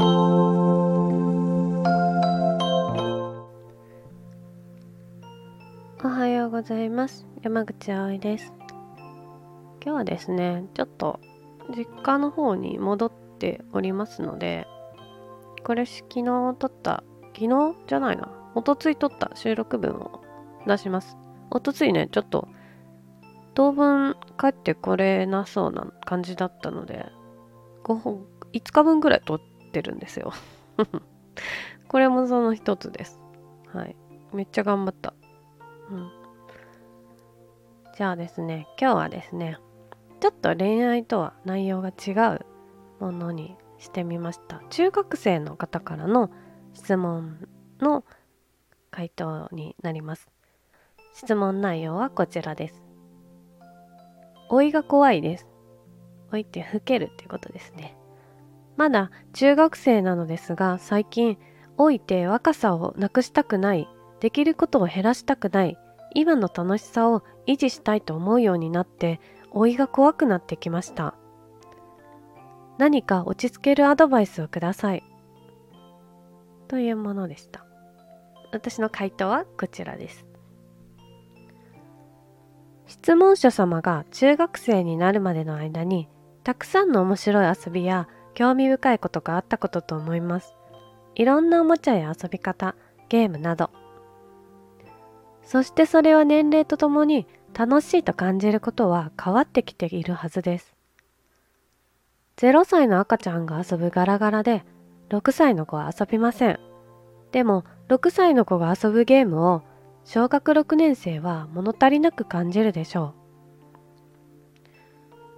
おはようございます。山口葵です。今日はですねちょっと実家の方に戻っておりますのでこれし昨日撮った昨日じゃないなおとつい撮った収録分を出します。おとついねちょっと当分帰ってこれなそうな感じだったので5本5日分ぐらい撮ってるんですよ。これもその一つです。はい。めっちゃ頑張った。うん。じゃあですね今日はですねちょっと恋愛とは内容が違うものにしてみました。中学生の方からの質問の回答になります。質問内容はこちらです。老いが怖いです。老いって老けるっていうことですね。まだ中学生なのですが最近老いて若さをなくしたくないできることを減らしたくない今の楽しさを維持したいと思うようになって老いが怖くなってきました。何か落ち着けるアドバイスをください。というものでした。私の回答はこちらです。質問者様が中学生になるまでの間にたくさんの面白い遊びや興味深いことがあったことと思います。いろんなおもちゃや遊び方ゲームなど。そしてそれは年齢とともに楽しいと感じることは変わってきているはずです。0歳の赤ちゃんが遊ぶガラガラで6歳の子は遊びません。でも6歳の子が遊ぶゲームを小学6年生は物足りなく感じるでしょ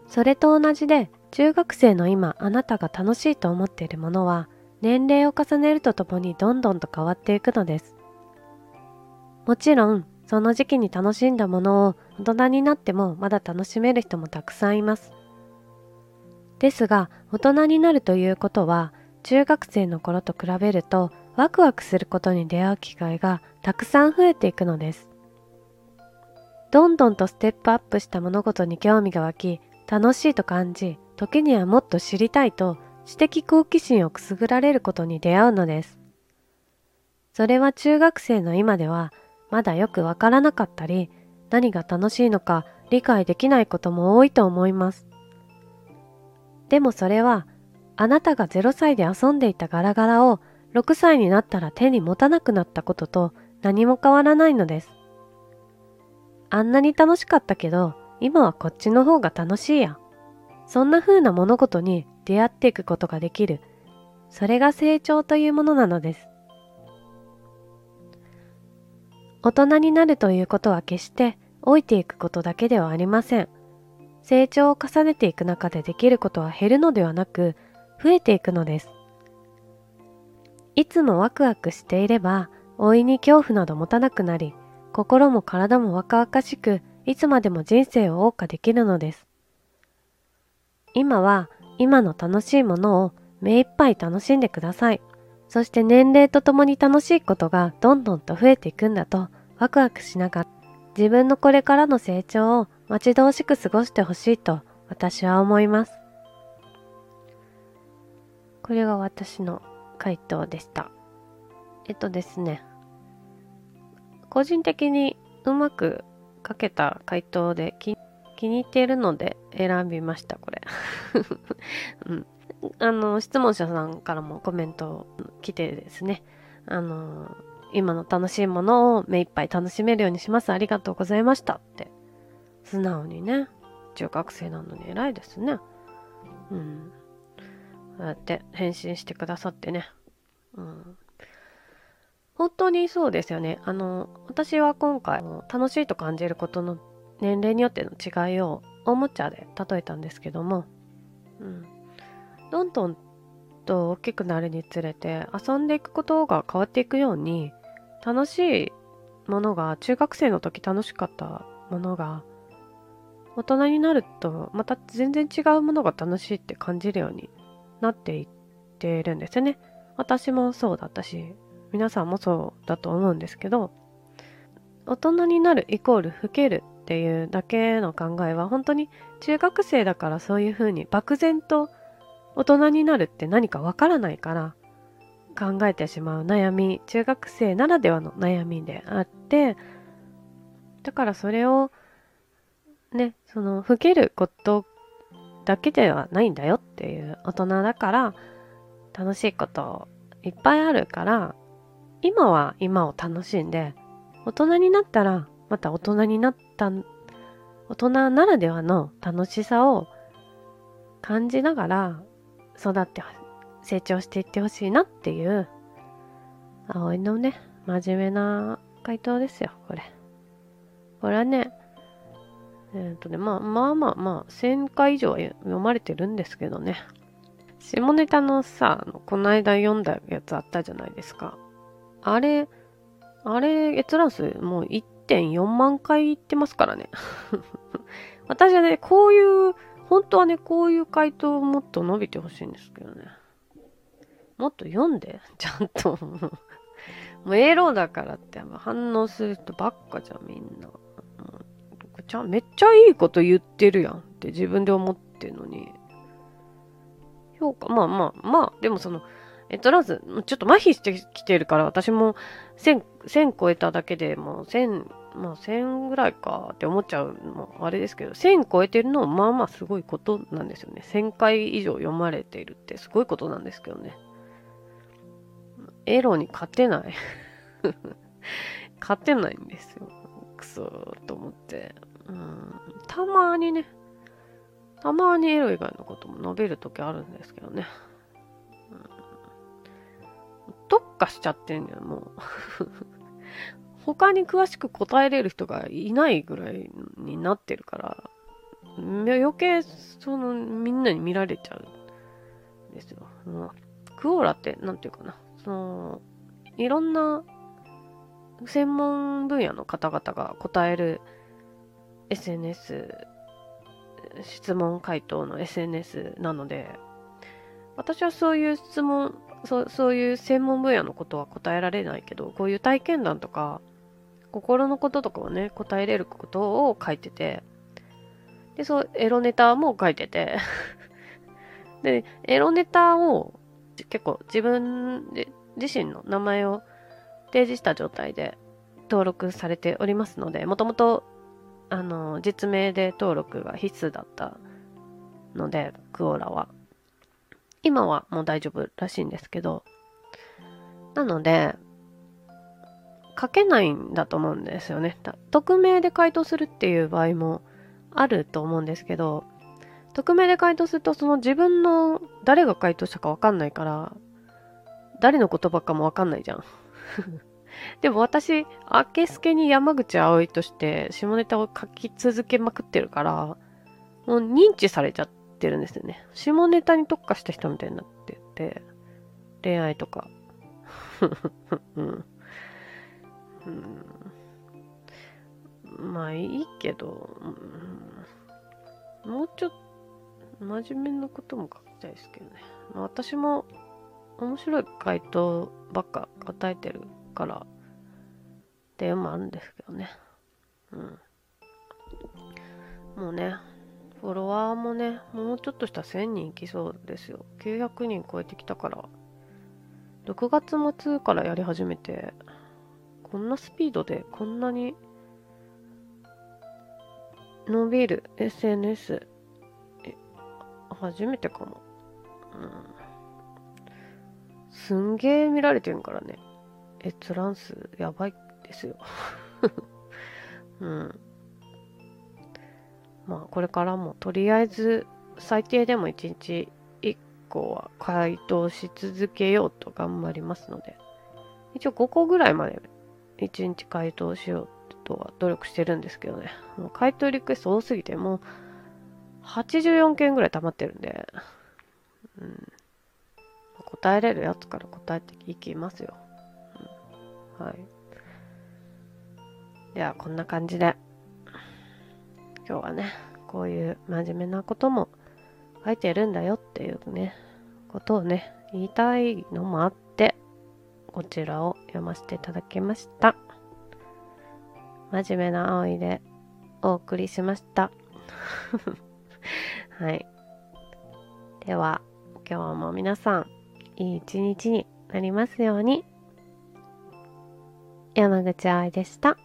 う。それと同じで中学生の今あなたが楽しいと思っているものは年齢を重ねるとともにどんどんと変わっていくのです。もちろんその時期に楽しんだものを大人になってもまだ楽しめる人もたくさんいます。ですが大人になるということは中学生の頃と比べるとワクワクすることに出会う機会がたくさん増えていくのです。どんどんとステップアップした物事に興味が湧き楽しいと感じ時にはもっと知りたいと知的好奇心をくすぐられることに出会うのですそれは中学生の今ではまだよくわからなかったり何が楽しいのか理解できないことも多いと思いますでもそれはあなたが0歳で遊んでいたガラガラを6歳になったら手に持たなくなったことと何も変わらないのです。あんなに楽しかったけど今はこっちの方が楽しいや。そんな風な物事に出会っていくことができる。それが成長というものなのです。大人になるということは決して老いていくことだけではありません。成長を重ねていく中でできることは減るのではなく増えていくのです。いつもワクワクしていれば老いに恐怖など持たなくなり心も体も若々しくいつまでも人生を謳歌できるのです。今は今の楽しいものを目いっぱい楽しんでください。そして年齢とともに楽しいことがどんどんと増えていくんだとワクワクしながら自分のこれからの成長を待ち遠しく過ごしてほしいと私は思います。これが私の回答でした。えっとですね、個人的にうまく書けた回答で気に入っているので選びました、これ。うん、あの、質問者さんからもコメント来てですね、あの、今の楽しいものを目いっぱい楽しめるようにします。ありがとうございましたって。素直にね、中学生なのに偉いですね。うん。こうやって返信してくださってね。うん。本当にそうですよね。あの、私は今回、楽しいと感じることの年齢によっての違いをおもちゃで例えたんですけども、うん。どんどんと大きくなるにつれて遊んでいくことが変わっていくように楽しいものが中学生の時楽しかったものが大人になるとまた全然違うものが楽しいって感じるようになっていってるんですよね。私もそうだったし、皆さんもそうだと思うんですけど、大人になるイコール老けるっていうだけの考えは本当に中学生だからそういうふうに漠然と大人になるって何かわからないから考えてしまう悩み中学生ならではの悩みであってだからそれをねその老けることだけではないんだよっていう大人だから楽しいこといっぱいあるから今は今を楽しんで大人になったらまた大人になっ大人ならではの楽しさを感じながら育って成長していってほしいなっていう葵のね真面目な回答ですよこれ。これはねえっ、ー、とねまあまあまあまあ1000回以上は読まれてるんですけどね。下ネタのさこの間読んだやつあったじゃないですか。あれあれ閲覧数もう1.4万回いってますからね 私はねこういう本当はね、こういう回答もっと伸びてほしいんですけどね。もっと読んで、ちゃんと。もうエロだからって反応する人ばっかじゃん、みんな。ちゃめっちゃいいこと言ってるやんって自分で思ってんのに。評価、まあまあまあ、でもその、えっと、まず、ちょっと麻痺してきてるから、私も1000、1000超えただけでもう1000、まあ1000ぐらいかって思っちゃうのあれですけど、1000超えてるのまあまあすごいことなんですよね。1000回以上読まれているってすごいことなんですけどね。エロに勝てない 勝てないんですよ。クソーと思って。うん、たまにね、たまにエロ以外のことも述べるときあるんですけどね。うん、特化しちゃってんのよ、もう。他に詳しく答えれる人がいないぐらいになってるから、余計、その、みんなに見られちゃうんですよ。クオーラって、なんていうかな、その、いろんな専門分野の方々が答える SNS、質問回答の SNS なので、私はそういう質問そそういう専門分野のことは答えられないけどこういう体験談とか心のこととかをね答えれることを書いてて。でそうエロネタも書いてて。でエロネタを結構自分で自身の名前を提示した状態で登録されておりますのでもともとあの実名で登録が必須だったのでクオーラは。今はもう大丈夫らしいんですけど。なので書けないんだと思うんですよね。匿名で回答するっていう場合もあると思うんですけど、匿名で回答するとその自分の誰が回答したかわかんないから、誰の言葉かもわかんないじゃん。でも私、あけすけに山口葵として下ネタを書き続けまくってるから、もう認知されちゃってるんですよね。下ネタに特化した人みたいになってて、恋愛とか。うん。まあいいけど、もうちょっと真面目なことも書きたいですけどね。まあ、私も面白い回答ばっか答えてるからっていうのもあるんですけどね。うん。もうね、フォロワーもね、もうちょっとした1000人いきそうですよ。900人超えてきたから。6月末からやり始めて、こんなスピードでこんなに伸びる SNS え初めてかも。うん。すんげえ見られてんからね。閲覧数やばいですよ。うん。まあこれからもとりあえず最低でも1日1個は回答し続けようと頑張りますので一応5個ぐらいまで1日回答しようとは努力してるんですけどね。もう回答リクエスト多すぎて、もう84件ぐらい溜まってるんで、うん、答えれるやつから答えていきますよ。うん、はい。では、こんな感じで、今日はね、こういう真面目なことも書いてるんだよっていうね、ことをね、言いたいのもあって、こちらを読ませていただきました。真面目な葵でお送りしました。はい。では、今日も皆さんいい一日になりますように山口愛でした。